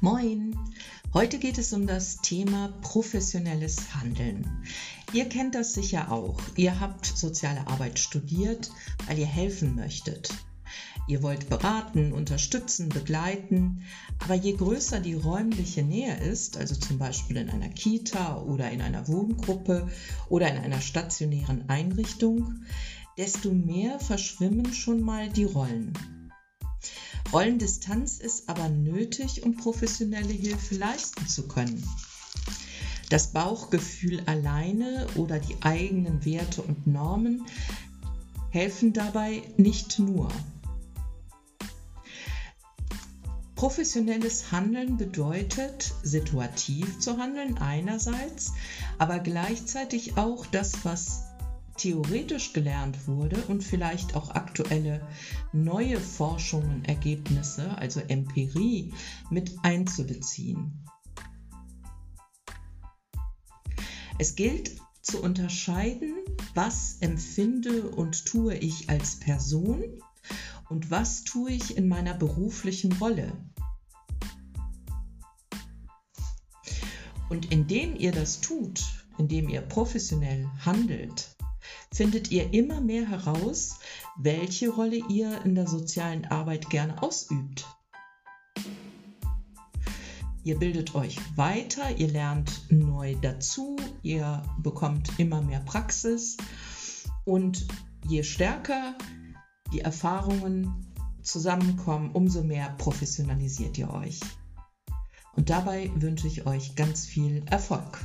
Moin! Heute geht es um das Thema professionelles Handeln. Ihr kennt das sicher auch. Ihr habt soziale Arbeit studiert, weil ihr helfen möchtet. Ihr wollt beraten, unterstützen, begleiten, aber je größer die räumliche Nähe ist, also zum Beispiel in einer Kita oder in einer Wohngruppe oder in einer stationären Einrichtung, desto mehr verschwimmen schon mal die Rollen. Rollendistanz ist aber nötig, um professionelle Hilfe leisten zu können. Das Bauchgefühl alleine oder die eigenen Werte und Normen helfen dabei nicht nur. Professionelles Handeln bedeutet, situativ zu handeln einerseits, aber gleichzeitig auch das, was theoretisch gelernt wurde und vielleicht auch aktuelle neue Forschungen, Ergebnisse, also Empirie, mit einzubeziehen. Es gilt zu unterscheiden, was empfinde und tue ich als Person und was tue ich in meiner beruflichen Rolle. Und indem ihr das tut, indem ihr professionell handelt, findet ihr immer mehr heraus, welche Rolle ihr in der sozialen Arbeit gerne ausübt. Ihr bildet euch weiter, ihr lernt neu dazu, ihr bekommt immer mehr Praxis und je stärker die Erfahrungen zusammenkommen, umso mehr professionalisiert ihr euch. Und dabei wünsche ich euch ganz viel Erfolg.